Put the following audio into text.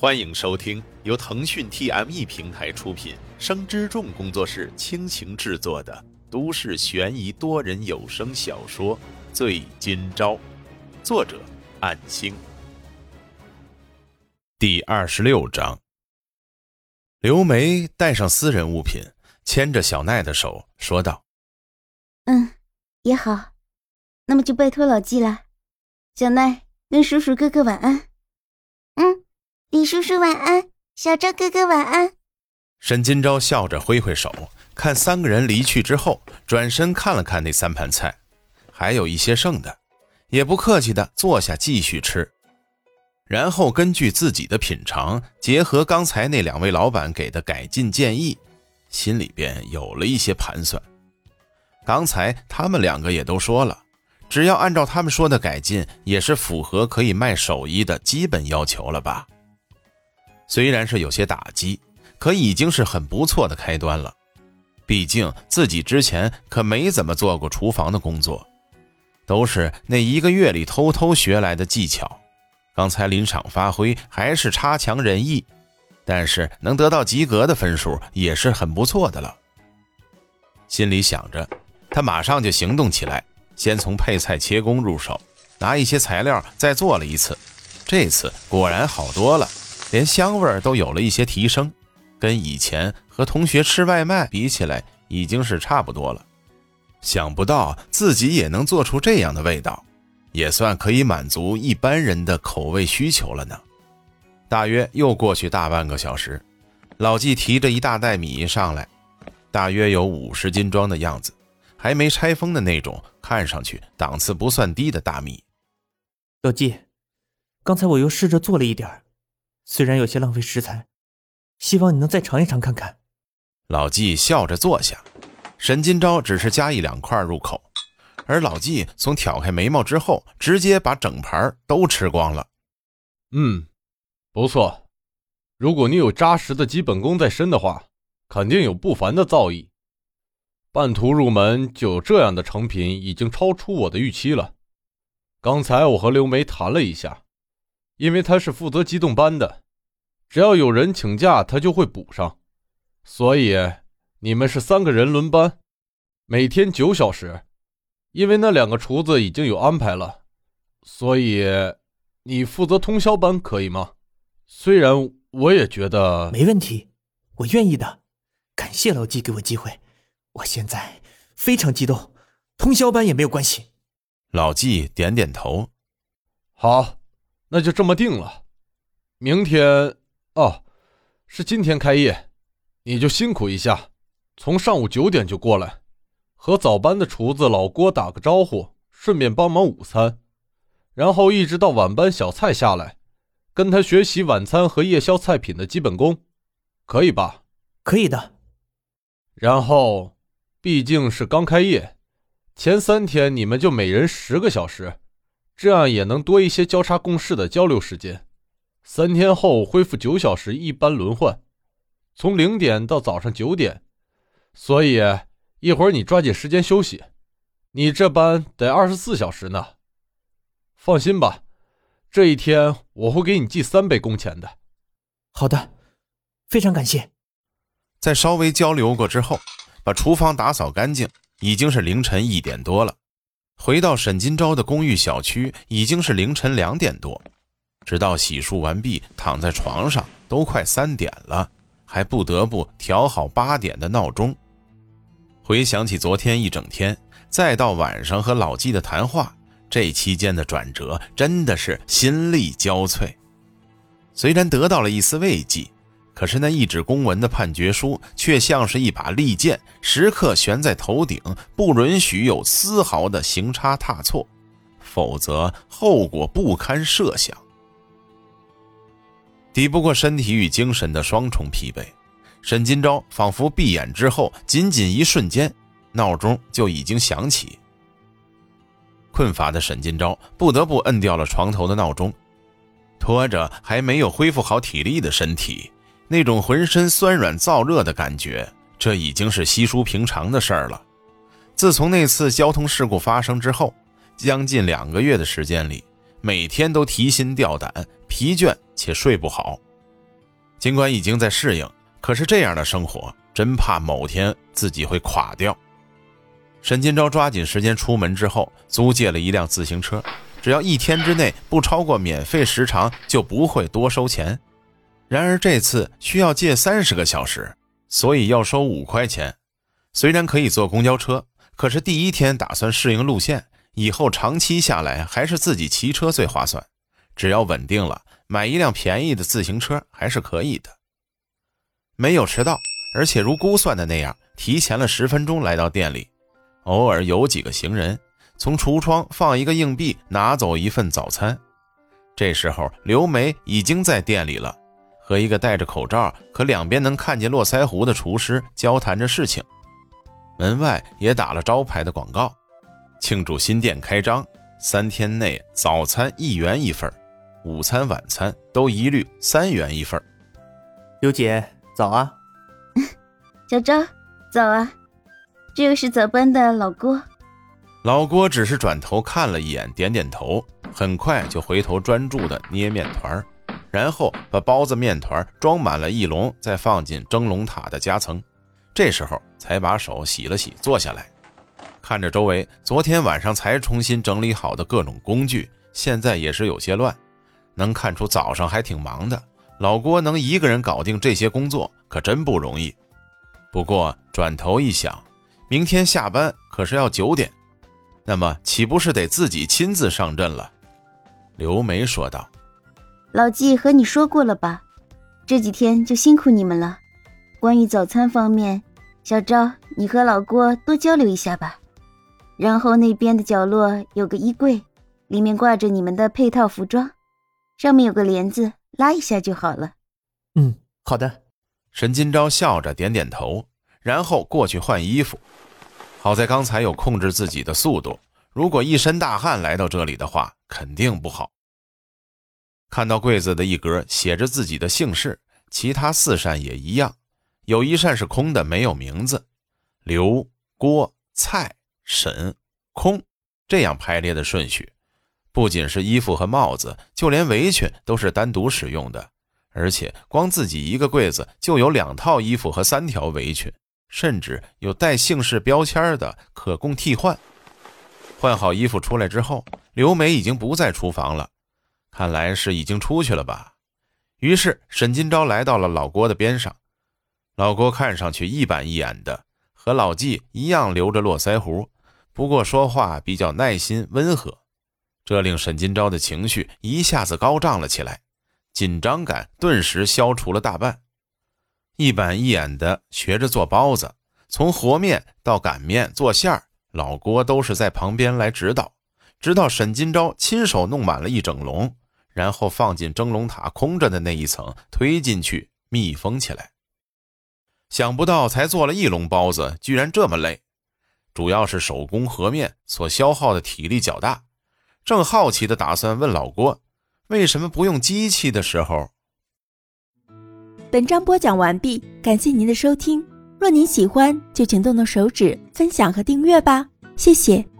欢迎收听由腾讯 TME 平台出品、生之众工作室倾情制作的都市悬疑多人有声小说《醉今朝》，作者：暗星。第二十六章。刘梅带上私人物品，牵着小奈的手说道：“嗯，也好，那么就拜托老纪了。小奈跟叔叔哥哥晚安。”李叔叔晚安，小赵哥哥晚安。沈金钊笑着挥挥手，看三个人离去之后，转身看了看那三盘菜，还有一些剩的，也不客气的坐下继续吃。然后根据自己的品尝，结合刚才那两位老板给的改进建议，心里边有了一些盘算。刚才他们两个也都说了，只要按照他们说的改进，也是符合可以卖手艺的基本要求了吧。虽然是有些打击，可已经是很不错的开端了。毕竟自己之前可没怎么做过厨房的工作，都是那一个月里偷偷学来的技巧。刚才临场发挥还是差强人意，但是能得到及格的分数也是很不错的了。心里想着，他马上就行动起来，先从配菜切工入手，拿一些材料再做了一次。这次果然好多了。连香味都有了一些提升，跟以前和同学吃外卖比起来，已经是差不多了。想不到自己也能做出这样的味道，也算可以满足一般人的口味需求了呢。大约又过去大半个小时，老纪提着一大袋米上来，大约有五十斤装的样子，还没拆封的那种，看上去档次不算低的大米。老纪，刚才我又试着做了一点儿。虽然有些浪费食材，希望你能再尝一尝看看。老纪笑着坐下，沈金钊只是夹一两块入口，而老纪从挑开眉毛之后，直接把整盘都吃光了。嗯，不错。如果你有扎实的基本功在身的话，肯定有不凡的造诣。半途入门就有这样的成品，已经超出我的预期了。刚才我和刘梅谈了一下。因为他是负责机动班的，只要有人请假，他就会补上。所以你们是三个人轮班，每天九小时。因为那两个厨子已经有安排了，所以你负责通宵班可以吗？虽然我也觉得没问题，我愿意的。感谢老纪给我机会，我现在非常激动，通宵班也没有关系。老纪点点头，好。那就这么定了，明天哦，是今天开业，你就辛苦一下，从上午九点就过来，和早班的厨子老郭打个招呼，顺便帮忙午餐，然后一直到晚班小蔡下来，跟他学习晚餐和夜宵菜品的基本功，可以吧？可以的。然后，毕竟是刚开业，前三天你们就每人十个小时。这样也能多一些交叉共事的交流时间。三天后恢复九小时一班轮换，从零点到早上九点。所以一会儿你抓紧时间休息。你这班得二十四小时呢。放心吧，这一天我会给你记三倍工钱的。好的，非常感谢。在稍微交流过之后，把厨房打扫干净，已经是凌晨一点多了。回到沈金钊的公寓小区，已经是凌晨两点多。直到洗漱完毕，躺在床上都快三点了，还不得不调好八点的闹钟。回想起昨天一整天，再到晚上和老纪的谈话，这期间的转折真的是心力交瘁。虽然得到了一丝慰藉。可是那一纸公文的判决书，却像是一把利剑，时刻悬在头顶，不允许有丝毫的行差踏错，否则后果不堪设想。抵不过身体与精神的双重疲惫，沈金钊仿佛闭眼之后，仅仅一瞬间，闹钟就已经响起。困乏的沈金钊不得不摁掉了床头的闹钟，拖着还没有恢复好体力的身体。那种浑身酸软燥热的感觉，这已经是稀疏平常的事儿了。自从那次交通事故发生之后，将近两个月的时间里，每天都提心吊胆、疲倦且睡不好，尽管已经在适应，可是这样的生活，真怕某天自己会垮掉。沈金钊抓紧时间出门之后，租借了一辆自行车，只要一天之内不超过免费时长，就不会多收钱。然而这次需要借三十个小时，所以要收五块钱。虽然可以坐公交车，可是第一天打算适应路线，以后长期下来还是自己骑车最划算。只要稳定了，买一辆便宜的自行车还是可以的。没有迟到，而且如估算的那样，提前了十分钟来到店里。偶尔有几个行人从橱窗放一个硬币，拿走一份早餐。这时候刘梅已经在店里了，和一个戴着口罩可两边能看见络腮胡的厨师交谈着事情。门外也打了招牌的广告，庆祝新店开张，三天内早餐一元一份，午餐晚餐都一律三元一份。刘姐早啊，小周早啊。这个是早班的老郭，老郭只是转头看了一眼，点点头，很快就回头专注的捏面团，然后把包子面团装满了一笼，再放进蒸笼塔的夹层。这时候才把手洗了洗，坐下来，看着周围昨天晚上才重新整理好的各种工具，现在也是有些乱。能看出早上还挺忙的，老郭能一个人搞定这些工作，可真不容易。不过转头一想。明天下班可是要九点，那么岂不是得自己亲自上阵了？刘梅说道：“老纪和你说过了吧？这几天就辛苦你们了。关于早餐方面，小昭，你和老郭多交流一下吧。然后那边的角落有个衣柜，里面挂着你们的配套服装，上面有个帘子，拉一下就好了。”嗯，好的。沈金钊笑着点点头，然后过去换衣服。好在刚才有控制自己的速度，如果一身大汗来到这里的话，肯定不好。看到柜子的一格写着自己的姓氏，其他四扇也一样，有一扇是空的，没有名字。刘、郭、蔡、沈、空，这样排列的顺序，不仅是衣服和帽子，就连围裙都是单独使用的，而且光自己一个柜子就有两套衣服和三条围裙。甚至有带姓氏标签的，可供替换。换好衣服出来之后，刘梅已经不在厨房了，看来是已经出去了吧。于是沈金钊来到了老郭的边上，老郭看上去一板一眼的，和老纪一样留着络腮胡，不过说话比较耐心温和，这令沈金钊的情绪一下子高涨了起来，紧张感顿时消除了大半。一板一眼的学着做包子，从和面到擀面、做馅儿，老郭都是在旁边来指导。直到沈金钊亲手弄满了一整笼，然后放进蒸笼塔空着的那一层，推进去密封起来。想不到才做了一笼包子，居然这么累，主要是手工和面所消耗的体力较大。正好奇的打算问老郭，为什么不用机器的时候。本章播讲完毕，感谢您的收听。若您喜欢，就请动动手指分享和订阅吧，谢谢。